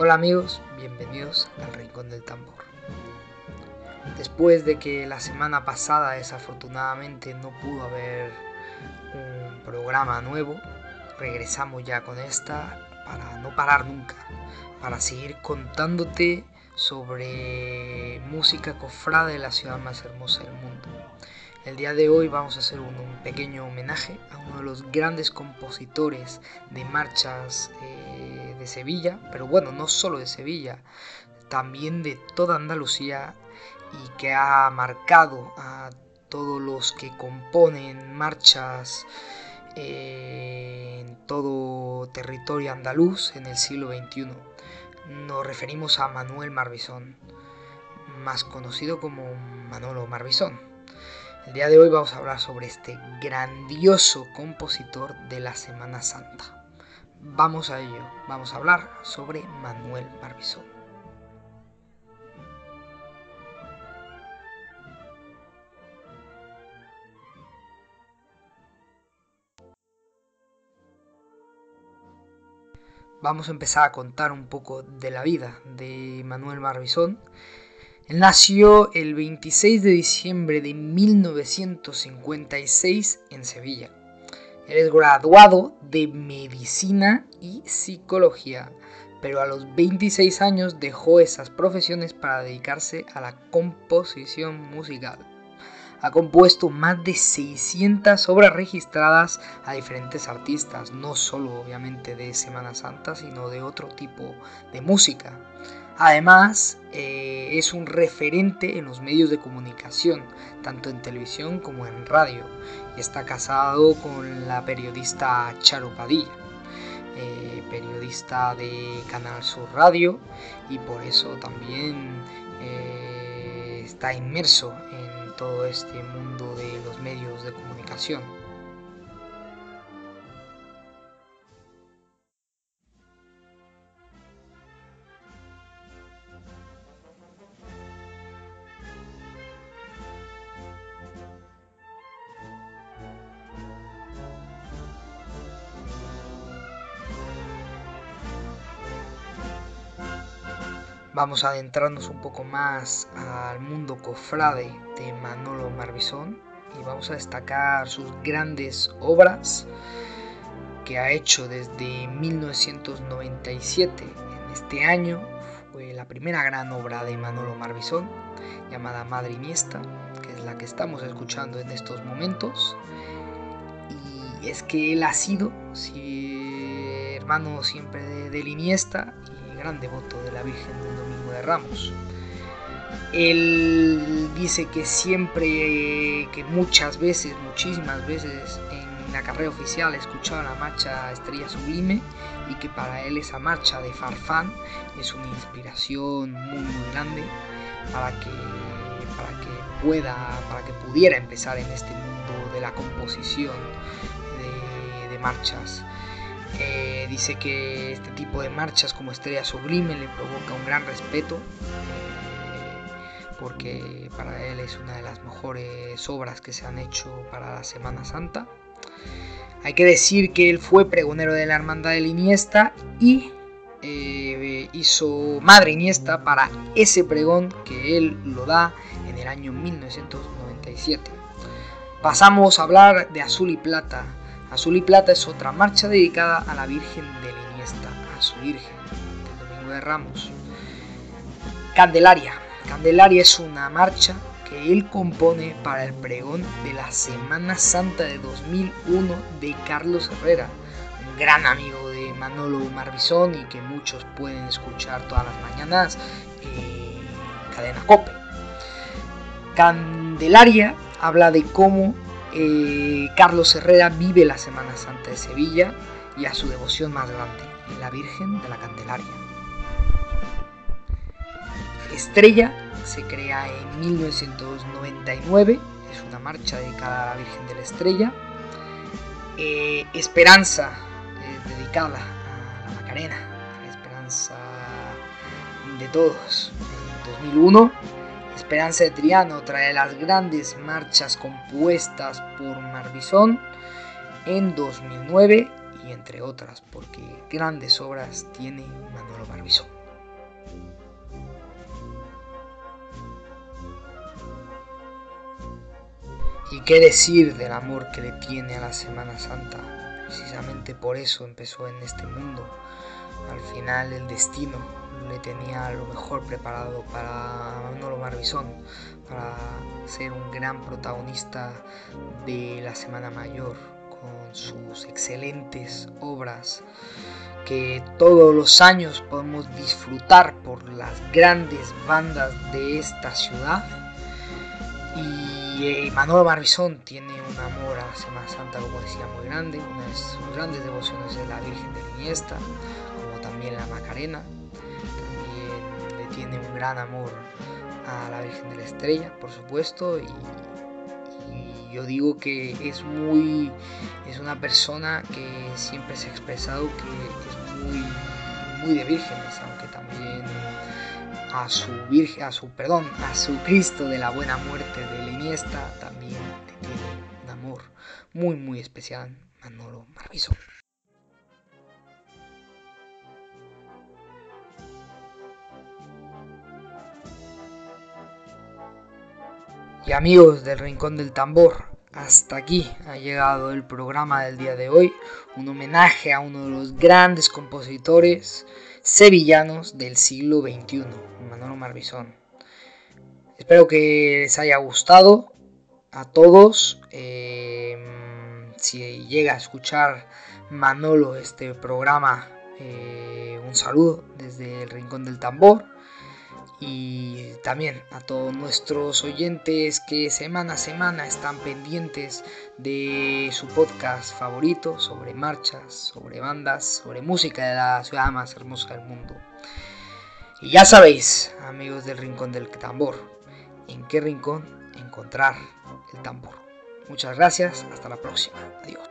Hola amigos, bienvenidos al Rincón del Tambor. Después de que la semana pasada desafortunadamente no pudo haber un programa nuevo, regresamos ya con esta para no parar nunca, para seguir contándote sobre música cofrada de la ciudad más hermosa del mundo. El día de hoy vamos a hacer un, pequeño homenaje a uno de los grandes compositores de marchas eh, de Sevilla, pero bueno, no solo de Sevilla, también de toda Andalucía y que ha marcado a todos los que componen marchas eh, en todo territorio andaluz en el siglo XXI. Nos referimos a Manuel Marbizón, más conocido como Manolo Marbizón. El día de hoy vamos a hablar sobre este grandioso compositor de la Semana Santa. Vamos a ello, vamos a hablar sobre Manuel Marbizón. Vamos a empezar a contar un poco de la vida de Manuel Marbizón él nació el 26 de diciembre de 1956 en Sevilla. Él es graduado de medicina y psicología, pero a los 26 años dejó esas profesiones para dedicarse a la composición musical. Ha compuesto más de 600 obras registradas a diferentes artistas, no solo obviamente de Semana Santa, sino de otro tipo de música. Además, eh, es un referente en los medios de comunicación, tanto en televisión como en radio, y está casado con la periodista Charo Padilla, eh, periodista de Canal Sur Radio, y por eso también eh, está inmerso en todo este mundo de los medios de comunicación. Vamos a adentrarnos un poco más al mundo cofrade de Manolo Marbizón y vamos a destacar sus grandes obras que ha hecho desde 1997. En este año fue la primera gran obra de Manolo Marbizón llamada Madre Iniesta, que es la que estamos escuchando en estos momentos. Y es que él ha sido hermano siempre de, de Iniesta gran devoto de la Virgen del Domingo de Ramos. Él dice que siempre, que muchas veces, muchísimas veces en la carrera oficial escuchaba la marcha Estrella Sublime y que para él esa marcha de Farfán es una inspiración muy, muy grande para que, para que pueda, para que pudiera empezar en este mundo de la composición de marchas eh, dice que este tipo de marchas como Estrella Sublime le provoca un gran respeto eh, porque para él es una de las mejores obras que se han hecho para la Semana Santa. Hay que decir que él fue pregonero de la Hermandad de Iniesta y eh, hizo Madre Iniesta para ese pregón que él lo da en el año 1997. Pasamos a hablar de Azul y Plata, Azul y Plata es otra marcha dedicada a la Virgen de la Iniesta, a su Virgen del Domingo de Ramos. Candelaria. Candelaria es una marcha que él compone para el pregón de la Semana Santa de 2001 de Carlos Herrera, un gran amigo de Manolo Marbizón y que muchos pueden escuchar todas las mañanas en Cadena Cope. Candelaria habla de cómo eh, Carlos Herrera vive la Semana Santa de Sevilla y a su devoción más grande, la Virgen de la Candelaria. Estrella se crea en 1999, es una marcha dedicada a la Virgen de la Estrella. Eh, Esperanza, dedicada a la Macarena, la esperanza de todos, en 2001 Esperanza de Triano, trae las grandes marchas compuestas por Marbizón en 2009 y entre otras, porque grandes obras tiene Manolo Marbizón. ¿Y qué decir del amor que le tiene a la Semana Santa? Precisamente por eso empezó en este mundo, al final el destino le tenía lo mejor preparado para Manolo Marbizón, para ser un gran protagonista de la Semana Mayor, con sus excelentes obras que todos los años podemos disfrutar por las grandes bandas de esta ciudad. Y eh, Manolo Marbizón tiene un amor a Semana Santa, como decía, muy grande. Una de sus grandes devociones es la Virgen de Iniesta, también la Macarena. También le tiene un gran amor a la Virgen de la Estrella, por supuesto. Y, yo digo que es muy es una persona que siempre se ha expresado que es muy muy de vírgenes aunque también a su virgen a su perdón a su Cristo de la buena muerte de la Iniesta también tiene un amor muy muy especial Manolo Marviso Y amigos del Rincón del Tambor, hasta aquí ha llegado el programa del día de hoy, un homenaje a uno de los grandes compositores sevillanos del siglo XXI, Manolo Marbizón. Espero que les haya gustado a todos. Eh, si llega a escuchar Manolo este programa, eh, un saludo desde el Rincón del Tambor y también a todos nuestros oyentes que semana a semana están pendientes de su podcast favorito sobre marchas, sobre bandas, sobre música de la ciudad más hermosa del mundo. Y ya sabéis, amigos del Rincón del Tambor, en qué rincón encontrar el tambor. Muchas gracias, hasta la próxima. Adiós.